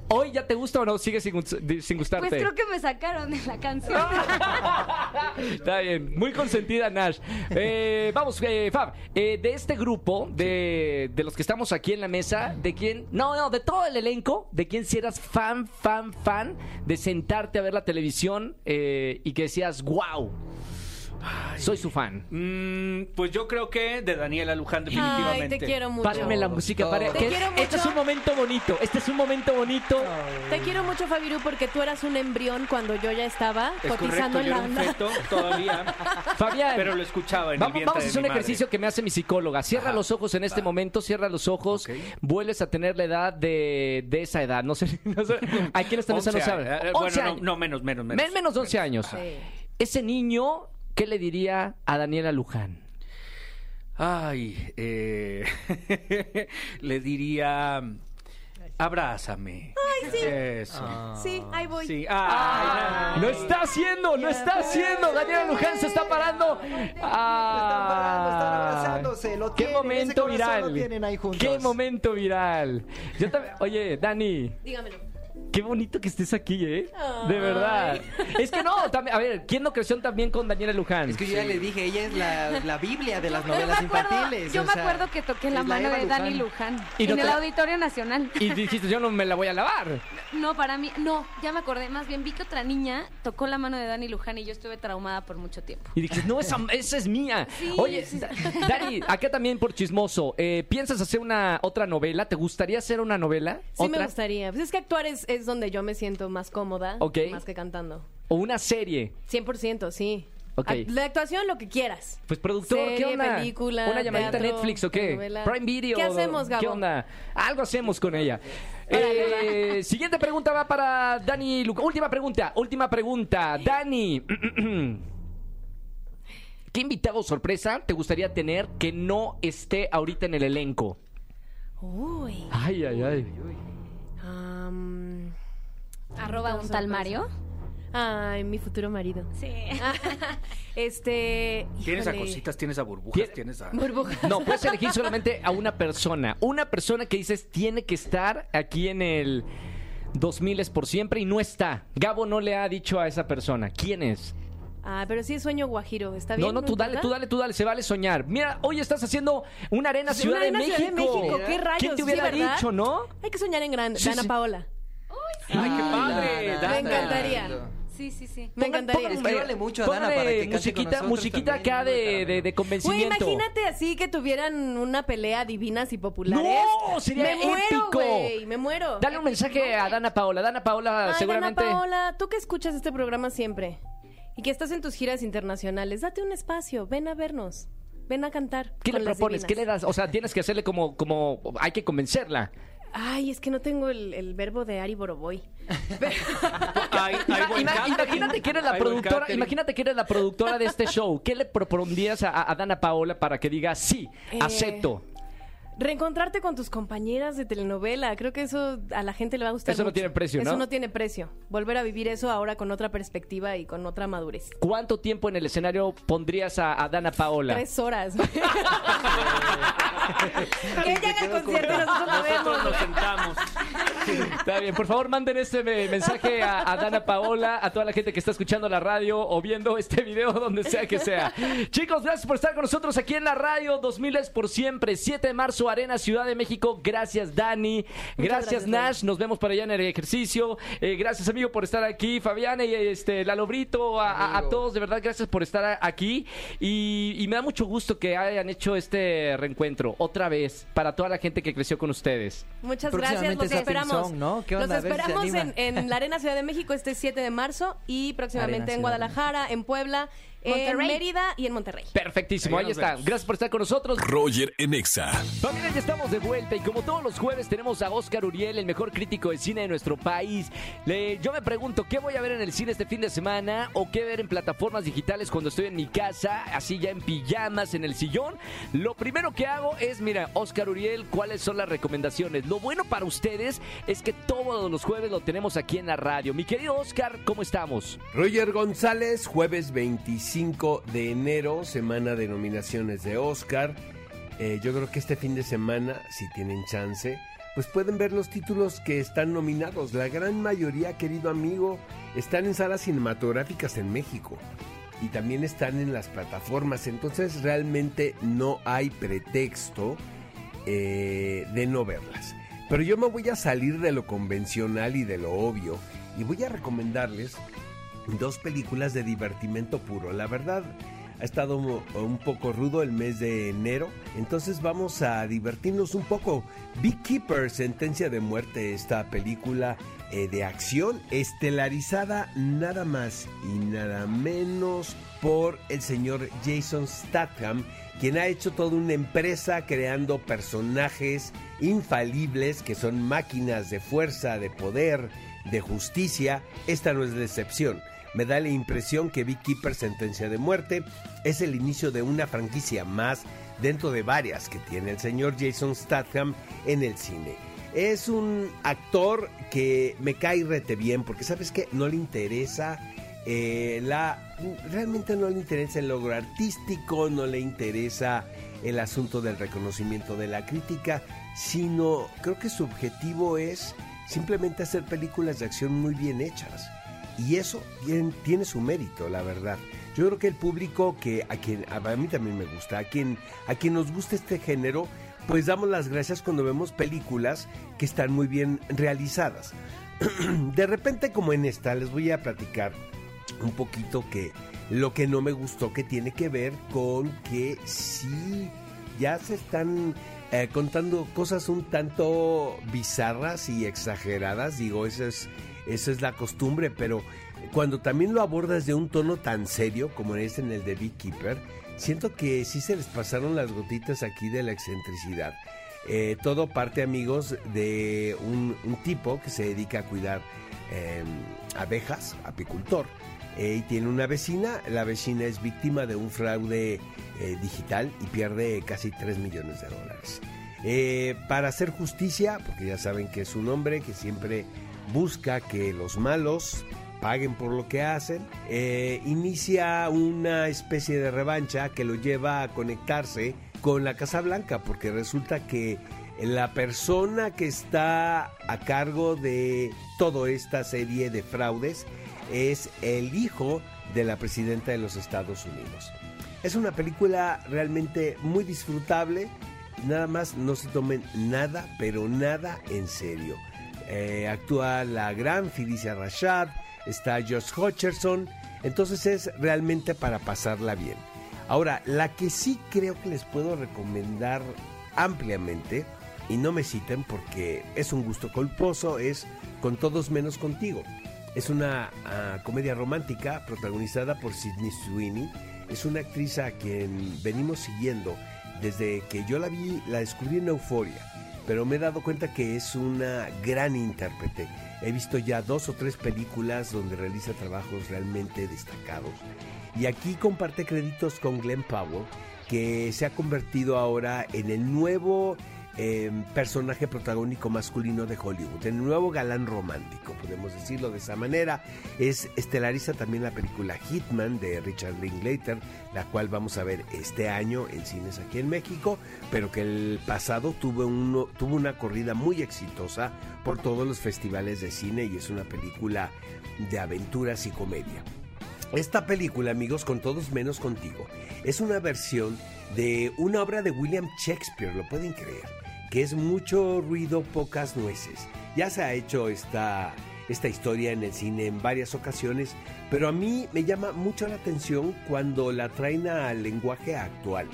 ¿Hoy ya te gusta o no? ¿Sigue sin gustarte?
Pues creo que me sacaron de la canción. [LAUGHS]
Está bien, muy consentida Nash. Eh, vamos, eh, Fab, eh, de este grupo, de, de los que estamos aquí en la mesa, ¿de quién? No, no, de todo el elenco, ¿de quién si eras fan, fan, fan de sentarte a ver la televisión eh, y que decías, wow, soy su fan?
Mm, pues yo creo que de Daniela Luján, definitivamente.
Ay, te quiero mucho.
Párenme la música, pare-
Te
que-
quiero
Este es
mucho.
un momento bonito, este es un momento bonito.
Te quiero mucho, Fabiru, porque tú eras un embrión cuando yo ya estaba
Es
cotizando
correcto,
en
yo
la
era un
onda.
feto todavía, [LAUGHS]
Fabián,
pero lo escuchaba en
Vamos,
el
vamos a hacer un
mi madre.
ejercicio que me hace mi psicóloga. Cierra
Ajá.
los ojos en este momento, cierra los ojos,
Ok.
vuelves a tener la edad de, de esa edad. No sé, [LAUGHS] no sé. Aquí en esta mesa no
11
saben.
Eh,
11
Bueno, no, no, menos, menos, menos.
Men- menos de 11 años. Ese niño, ¿qué le diría a Daniela Luján?
Ay, eh, [LAUGHS] le diría, abrázame. Ay, sí. Eso.
Sí, ahí voy.
Sí. Ay,
Lo está haciendo, lo está haciendo. Daniela Luján se está parando.
Están parando, están abrazándose, lo
Qué
tienen,
momento viral.
lo tienen ahí juntos.
Qué momento viral. Yo también- Oye, Dani.
Dígamelo.
Qué bonito que estés aquí, ¿eh? De verdad. Es que no, también, a ver, ¿quién no creció también con Daniela Luján?
Es que yo ya le dije, ella es la, la Biblia de las
Yo me
novelas
acuerdo,
infantiles.
yo
o
me
sea,
acuerdo que toqué la mano de Dani
Luján.
Luján
Y no
en el
te-
Auditorio Nacional.
Y dijiste, yo no me la voy a lavar.
No, para mí, no, ya me acordé. Más bien vi que otra niña tocó la mano de Dani Luján y yo estuve traumada por mucho tiempo.
Y dijiste, no, esa, esa es mía.
Sí,
Oye,
sí.
Dani, acá también por chismoso, eh, ¿piensas hacer una otra novela? ¿Te gustaría hacer una novela?
Sí me gustaría. Pues es que actuar es, es donde yo me siento más cómoda.
Ok.
Más que cantando.
¿O una serie?
100%, sí.
Ok.
Ac- De actuación, lo que quieras.
Pues productor, ¿qué onda?
película,
¿Una llamadita a Netflix o qué?
novela.
¿Prime Video?
¿Qué hacemos, Gabo?
¿Qué onda? Algo hacemos con ella. [LAUGHS] Eh, siguiente pregunta va para Dani Luca. Última pregunta, última pregunta. Dani, [CLEARS THROAT] ¿qué invitado sorpresa te gustaría tener que no esté ahorita en el elenco?
Uy.
Ay, ay, ay.
Am,
Arroba un tal Mario.
Ay, mi futuro marido.
Sí. [LAUGHS]
Este.
Tienes a cositas, tienes a burbujas,
Tiene-
tienes a...
Burbujas.
No, puedes elegir solamente a una persona. Una persona que dices tiene que estar aquí en el 2000 es por siempre y no está. Gabo no le ha dicho a esa persona. ¿Quién es?
Ah, pero sí es sueño guajiro. ¿Está bien?
No, no, tú dale, tú dale, tú dale, se vale soñar. Mira, hoy estás haciendo una arena
Sí,
Ciudad,
una arena
de,
Ciudad de
México.
México, ¿qué rayos?
¿Quién te hubiera dicho, no?
Hay que soñar en grande.
Sí,
Dana
sí.
Paola.
¡Ay, qué padre!
Dana.
Me encantaría.
Sí, sí, sí.
Me
Pongan-
encantaría.
pongan-
Escríbale mucho a Dana para que cante con
musiquita, musiquita
también,
acá de, de, de
Güey,
convencimiento.
imagínate así que tuvieran una pelea divinas y populares.
¡No! Sería
me muero,
épico.
güey, me muero.
Dale un mensaje a Dana Paola. Dana Paola
Ay,
seguramente...
Dana Paola, tú que escuchas este programa siempre y que estás en tus giras internacionales, date un espacio, ven a vernos, ven a cantar.
¿Qué le propones? ¿Qué le das? O sea, tienes que hacerle como, como, hay que convencerla.
Ay, es que no tengo el, el verbo de Ari Boroboy. [LAUGHS]
Hay, hay buen
Ima-
catering.
imagínate que eres la
buen
productora,
catering.
imagínate que eres la productora de este show. ¿Qué le propondrías a, a Dana Paola para que diga sí,
Eh,
acepto?
Reencontrarte con tus compañeras de telenovela, creo que eso a la gente le va a gustar.
Eso no tiene precio, ¿no?
Eso no tiene precio. Volver a vivir eso ahora con otra perspectiva y con otra madurez.
¿Cuánto tiempo en el escenario pondrías a, a Dana Paola?
Tres horas. [LAUGHS] [LAUGHS] que ella haga el concierto y nosotros lo
Nosotros
vemos.
nos [LAUGHS] sentamos.
Está bien, por favor manden este me- mensaje a, a Dana Paola, a toda la gente que está escuchando la radio o viendo este video donde sea que sea. Chicos, gracias por estar con nosotros aquí en la radio 2000 es por siempre, 7 de marzo, Arena Ciudad de México. Gracias Dani, gracias,
gracias,
Nash, nos vemos para allá en el ejercicio. Eh, gracias amigo por estar aquí, Fabiana y este Lalo Brito, a, a- todos, de verdad gracias por estar aquí y, y me da mucho gusto que hayan hecho este reencuentro otra vez para toda la gente que creció con ustedes.
Muchas gracias, los esperamos.
¿Qué onda?
Los esperamos en, la Arena Ciudad de México este 7 de marzo y próximamente
Arena
en Guadalajara, en Puebla, en. Mérida y en Monterrey.
Perfectísimo,
Ahí
está.
vemos.
Gracias por estar con nosotros.
Roger en Exa.
Familia, ya estamos de vuelta y como todos los jueves tenemos a Oscar Uriel, el mejor crítico de cine de nuestro país. Le- yo me pregunto, ¿qué voy a ver en el cine este fin de semana o qué ver en plataformas digitales cuando estoy en mi casa, así ya en pijamas, en el sillón? Lo primero que hago es, mira, Oscar Uriel, ¿cuáles son las recomendaciones? Lo bueno para ustedes es que todos los jueves lo tenemos aquí en la radio. Mi querido Oscar, ¿cómo estamos?
Roger González, jueves 25 de enero, semana de nominaciones de Oscar. Eh, yo creo que este fin de semana, si tienen chance, pues pueden ver los títulos que están nominados. La gran mayoría, querido amigo, están en salas cinematográficas en México. Y también están en las plataformas. Entonces realmente no hay pretexto eh, de no verlas. Pero yo me voy a salir de lo convencional y de lo obvio. Y voy a recomendarles dos películas de divertimento puro. La verdad, ha estado un poco rudo el mes de enero, entonces vamos a divertirnos un poco. Beekeeper, Sentencia de Muerte, esta película eh, de acción estelarizada nada más y nada menos por el señor Jason Statham, quien ha hecho toda una empresa creando personajes infalibles que son máquinas de fuerza, de poder, de justicia. Esta no es la excepción. Me da la impresión que Beekeeper Sentencia de Muerte es el inicio de una franquicia más dentro de varias que tiene el señor Jason Statham en el cine. Es un actor que me cae rete bien porque sabes que no le interesa eh, la realmente no le interesa el logro artístico, no le interesa el asunto del reconocimiento de la crítica, sino creo que su objetivo es simplemente hacer películas de acción muy bien hechas. Y eso tiene, tiene su mérito, la verdad. Yo creo que el público que a quien a mí también me gusta, a quien a quien nos gusta este género, pues damos las gracias cuando vemos películas que están muy bien realizadas. [CLEARS THROAT] De repente como en esta les voy a platicar un poquito que lo que no me gustó que tiene que ver con que sí ya se están eh, contando cosas un tanto bizarras y exageradas, digo, esa es, esa es la costumbre, pero cuando también lo abordas de un tono tan serio como es en el de Beekeeper, siento que sí se les pasaron las gotitas aquí de la excentricidad. Eh, todo parte, amigos, de un, tipo que se dedica a cuidar eh, abejas, apicultor. Eh, y tiene una vecina, la vecina es víctima de un fraude eh, digital y pierde casi 3 millones de dólares. Para hacer justicia, porque ya saben que es un hombre que siempre busca que los malos paguen por lo que hacen. Eh, inicia una especie de revancha que lo lleva a conectarse con la Casa Blanca, porque resulta que la persona que está a cargo de toda esta serie de fraudes es el hijo de la presidenta de los Estados Unidos. Es una película realmente muy disfrutable, nada más no se tomen nada, pero nada en serio. Eh, actúa la gran Felicia Rashad, está Josh Hutcherson, entonces es realmente para pasarla bien. Ahora, la que sí creo que les puedo recomendar ampliamente, y no me citen porque es un gusto culposo, es Con todos menos contigo. Es una ah, comedia romántica protagonizada por Sidney Sweeney. Es una actriz a quien venimos siguiendo desde que yo la vi, la descubrí en Euforia, pero me he dado cuenta que es una gran intérprete. He visto ya dos o tres películas donde realiza trabajos realmente destacados. Y aquí comparte créditos con Glenn Powell, que se ha convertido ahora en el nuevo eh, personaje protagónico masculino de Hollywood, el nuevo galán romántico, podemos decirlo de esa manera. Es estelariza también la película Hitman de Richard Linklater, la cual vamos a ver este año en cines aquí en México, pero que el pasado tuvo una corrida muy exitosa por todos los festivales de cine y es una película de aventuras y comedia. Esta película, amigos, con todos menos contigo, es una versión de una obra de William Shakespeare, lo pueden creer, que es mucho ruido, pocas nueces. Ya se ha hecho esta, esta historia en el cine en varias ocasiones, pero a mí me llama mucho la atención cuando la traen al lenguaje actual.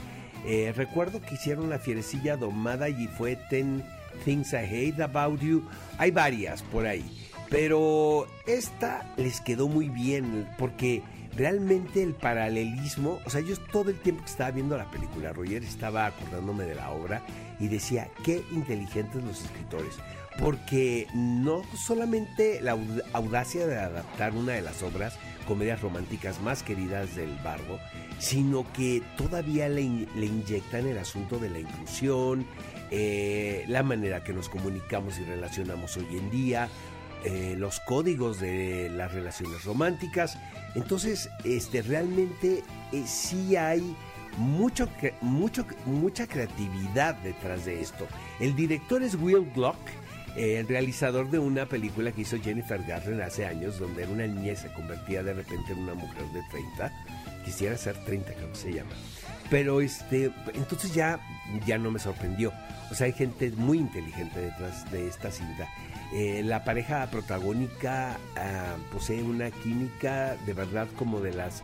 Eh, recuerdo que hicieron la fierecilla domada y fue Ten Things I Hate About You. Hay varias por ahí. Pero esta les quedó muy bien porque realmente el paralelismo, o sea, yo todo el tiempo que estaba viendo la película, Roger, estaba acordándome de la obra y decía, qué inteligentes los escritores. Porque no solamente la audacia de adaptar una de las obras, comedias románticas más queridas del barbo, sino que todavía le, le inyectan el asunto de la inclusión, eh, la manera que nos comunicamos y relacionamos hoy en día, eh, los códigos de las relaciones románticas. Entonces, este, realmente eh, sí hay mucho, mucho, mucha creatividad detrás de esto. El director es Will Glock, el realizador de una película que hizo Jennifer Garner hace años, donde era una niña y se convertía de repente en una mujer de 30. Quisiera ser 30, creo se llama. Pero este, entonces ya, ya no me sorprendió. O sea, hay gente muy inteligente detrás de esta cinta. Eh, la pareja protagónica ah, posee una química de verdad como de las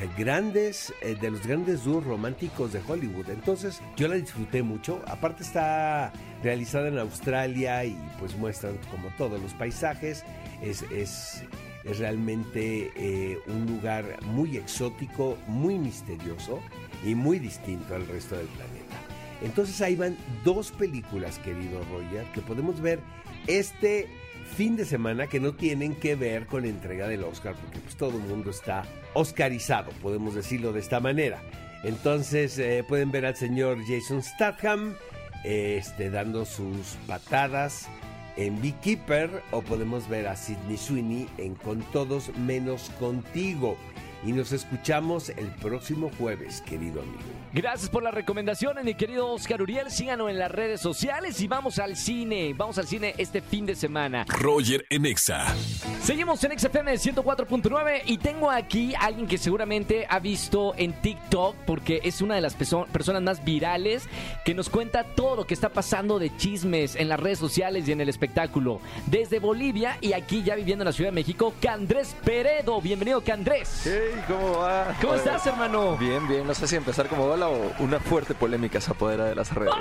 eh, grandes, eh, de los grandes dúos románticos de Hollywood. Entonces yo la disfruté mucho. Aparte está realizada en Australia y pues muestran como todos los paisajes. Es, es, es realmente un lugar muy exótico, muy misterioso y muy distinto al resto del planeta. Entonces ahí van dos películas, querido Roger, que podemos ver este fin de semana que no tienen que ver con la entrega del Oscar, porque pues todo el mundo está oscarizado, podemos decirlo de esta manera. Entonces eh, pueden ver al señor Jason Statham este, dando sus patadas en Beekeeper o podemos ver a Sidney Sweeney en Con Todos Menos Contigo y nos escuchamos el próximo jueves, querido amigo.
Gracias por las recomendaciones, mi querido Oscar Uriel. Síganos en las redes sociales y vamos al cine. Vamos al cine este fin de semana.
Roger Enexa.
Seguimos en XFM 104.9 y tengo aquí a alguien que seguramente ha visto en TikTok porque es una de las personas más virales que nos cuenta todo lo que está pasando de chismes en las redes sociales y en el espectáculo. Desde Bolivia y aquí ya viviendo en la Ciudad de México, Candrés Peredo. Bienvenido, Candrés.
¿Cómo va?
¿Cómo estás, hermano?
Bien, bien. No sé si empezar como hola o una fuerte polémica se apodera de las redes.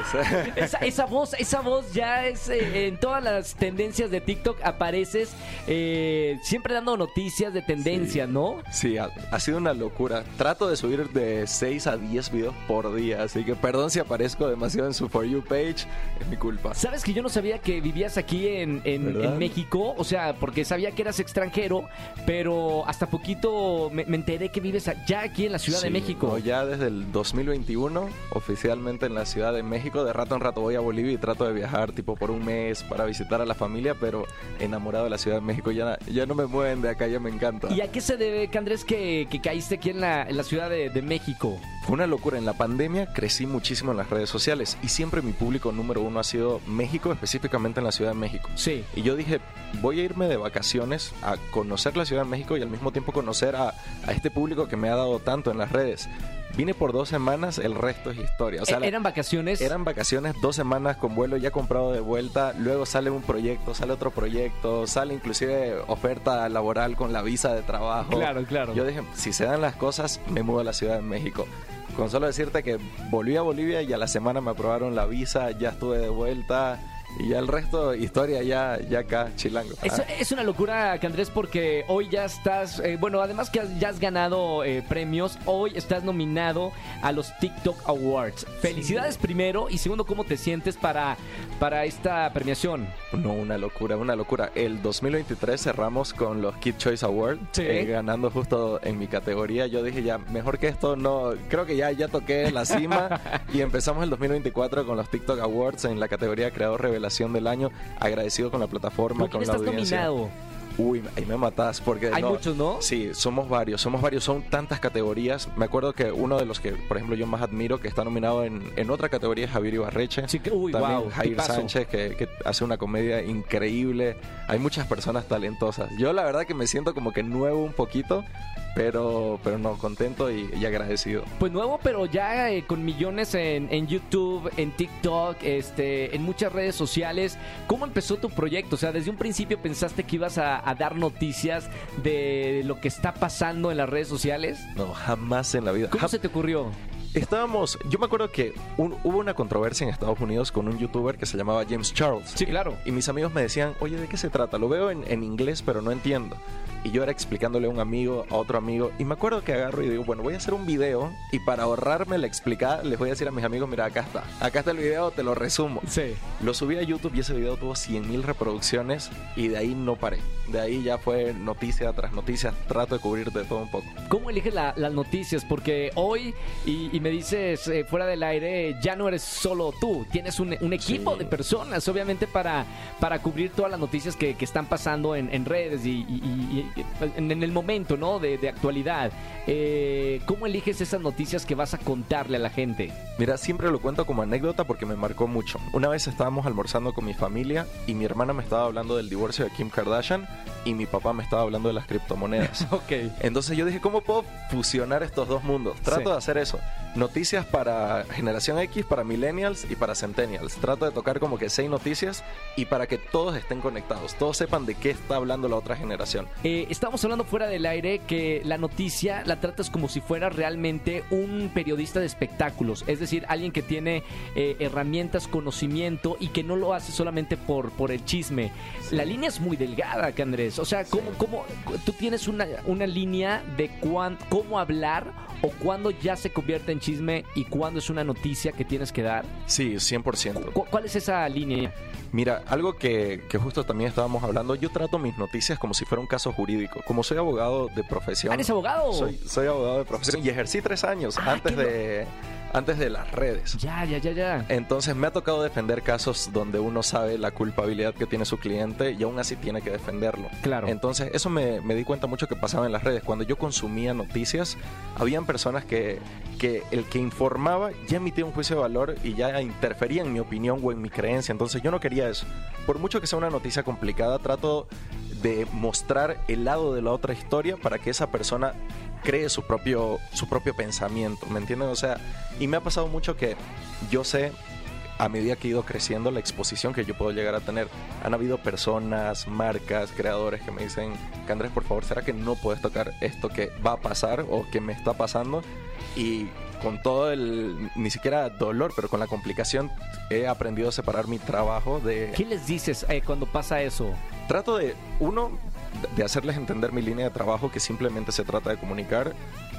[LAUGHS]
esa, voz, esa voz ya es eh, en todas las tendencias de TikTok apareces eh, siempre dando noticias de tendencias, ¿no?
Sí, ha, sido una locura. Trato de subir de 6 a 10 videos por día, así que perdón si aparezco demasiado en su For You page, es mi culpa.
¿Sabes que yo no sabía que vivías aquí en, en, México? O sea, porque sabía que eras extranjero, pero hasta poquito me, me enteré que vives ya aquí en la Ciudad de
Sí,
México.
no, ya desde el 2021, oficialmente en la Ciudad de México. De rato en rato voy a Bolivia y trato de viajar tipo por un mes para visitar a la familia, pero enamorado de la Ciudad de México. Ya, ya no me mueven de acá, ya me encanta.
¿Y a qué se debe, Andrés, que, que caíste aquí en la, en la Ciudad de, de México?
Fue una locura. En la pandemia crecí muchísimo en las redes sociales y siempre mi público número uno ha sido México, específicamente en la Ciudad de México.
Sí.
Y yo dije, voy a irme de vacaciones a conocer la Ciudad de México y al mismo tiempo conocer a, a este público que me ha dado tanto en las redes. Vine por dos semanas, el resto es historia. O sea,
Eh, ¿Eran vacaciones?
Eran vacaciones, dos semanas con vuelo ya comprado de vuelta, luego sale un proyecto, sale otro proyecto, sale inclusive oferta laboral con la visa de trabajo.
Claro, claro.
Yo dije, si se dan las cosas, me mudo a la Ciudad de México. Con solo decirte que volví a Bolivia y a la semana me aprobaron la visa, ya estuve de vuelta y ya el resto, historia ya, ya acá, chilango.
Es,
Ah.
es una locura, Andrés, porque hoy ya estás, eh, bueno, además que has- ya has ganado eh, premios, hoy estás nominado a los TikTok Awards. Felicidades primero y segundo, ¿cómo te sientes para, para esta premiación?
No, una locura, una locura. El 2023 cerramos con los Kid Choice Awards,
Sí.
eh, ganando justo en mi categoría. Yo dije ya, mejor que esto, no, creo que ya, ya toqué la cima [LAUGHS] y empezamos el 2024 con los TikTok Awards en la categoría Creador Revelación del Año. Agradecido con la plataforma,
¿Con
la audiencia.
nominado?
Uy, ahí me matás porque
Hay muchos, ¿no?
Sí, somos varios, somos varios, son tantas categorías. Me acuerdo que uno de los que, por ejemplo, yo más admiro, que está nominado en, en otra categoría es Javier Ibarreche.
Sí, que- uy,
También
guau,
Jair. Sánchez, que, que hace una comedia increíble. Hay muchas personas talentosas. Yo la verdad que me siento como que nuevo un poquito, pero, pero no, contento y, y agradecido.
Pues nuevo, pero ya eh, con millones en, en YouTube, en TikTok, este, en muchas redes sociales. ¿Cómo empezó tu proyecto? O sea, desde un principio pensaste que ibas a, a dar noticias de lo que está pasando en las redes sociales.
No, jamás en la vida.
¿Cómo se te ocurrió?
Estábamos, yo me acuerdo que un- hubo una controversia en Estados Unidos con un youtuber que se llamaba James Charles.
Sí, claro.
Y mis amigos me decían, oye, ¿de qué se trata? Lo veo en, en inglés, pero no entiendo. Y yo era explicándole a un amigo, a otro amigo. Y me acuerdo que agarro y digo, bueno, voy a hacer un video. Y para ahorrarme la explicada, les voy a decir a mis amigos, mira, acá está. Acá está el video, te lo resumo.
Sí.
Lo subí a YouTube y ese video tuvo 100 mil reproducciones. Y de ahí no paré. De ahí ya fue noticia tras noticia. Trato de cubrir de todo un poco.
¿Cómo eliges la- las noticias? Porque hoy, y, y me dices eh, fuera del aire, ya no eres solo tú, tienes un, un equipo
Sí.
de personas, obviamente, para, para cubrir todas las noticias que, que están pasando en, en redes y en, en el momento ¿no? de, de actualidad. Eh, ¿Cómo eliges esas noticias que vas a contarle a la gente?
Mira, siempre lo cuento como anécdota porque me marcó mucho. Una vez estábamos almorzando con mi familia y mi hermana me estaba hablando del divorcio de Kim Kardashian y mi papá me estaba hablando de las criptomonedas. [LAUGHS]
Ok.
Entonces yo dije, ¿cómo puedo fusionar estos dos mundos? Trato
Sí.
de hacer eso. Noticias para generación X, para millennials y para centennials. Trato de tocar como que seis noticias y para que todos estén conectados, todos sepan de qué está hablando la otra generación.
Eh, estamos hablando fuera del aire que la noticia la tratas como si fuera realmente un periodista de espectáculos, es decir, alguien que tiene eh, herramientas, conocimiento y que no lo hace solamente por, por el chisme. La línea es muy delgada, Andrés. O sea, ¿cómo, cómo, tú tienes una, una línea de cuán, cómo hablar o cuándo ya se convierte en chisme y cuándo es una noticia que tienes que dar?
Sí, 100%.
¿Cu- ¿Cuál es esa línea?
Mira, algo que, que justo también estábamos hablando, yo trato mis noticias como si fuera un caso jurídico. Como soy abogado de profesión.
Ah, ¿Eres abogado?
Soy, soy abogado de profesión y ejercí tres años
Ah,
antes, de, antes de las redes.
Ya, ya, ya, ya.
Entonces me ha tocado defender casos donde uno sabe la culpabilidad que tiene su cliente y aún así tiene que defenderlo.
Claro.
Entonces eso me, me di cuenta mucho que pasaba en las redes. Cuando yo consumía noticias, habían personas que, que el que informaba ya emitía un juicio de valor y ya interfería en mi opinión o en mi creencia. Entonces yo no quería eso. Por mucho que sea una noticia complicada, trato de mostrar el lado de la otra historia para que esa persona cree su propio, su propio pensamiento, ¿me entienden? O sea, y me ha pasado mucho que yo sé a medida que he ido creciendo la exposición que yo puedo llegar a tener. Han habido personas, marcas, creadores que me dicen, que Andrés, por favor, ¿será que no puedes tocar esto que va a pasar o que me está pasando? Y con todo el, ni siquiera dolor, pero con la complicación, he aprendido a separar mi trabajo de...
¿Qué les dices eh, cuando pasa eso?
Trato de, uno, de hacerles entender mi línea de trabajo, que simplemente se trata de comunicar,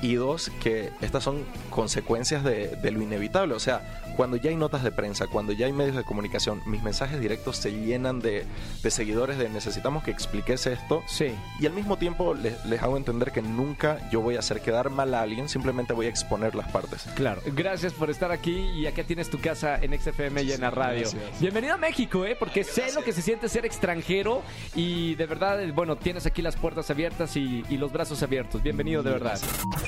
y dos, que estas son consecuencias de, de lo inevitable. O sea, cuando ya hay notas de prensa, cuando ya hay medios de comunicación, mis mensajes directos se llenan de, de seguidores de necesitamos que expliques esto.
Sí.
Y al mismo tiempo les, les hago entender que nunca yo voy a hacer quedar mal a alguien, simplemente voy a exponer las partes.
Claro. Gracias por estar aquí y acá tienes tu casa en XFM y en la radio. Bienvenido a México, ¿eh? Porque sé lo que se siente ser extranjero y de verdad, bueno, tienes aquí las puertas abiertas y, y los brazos abiertos. Bienvenido de verdad.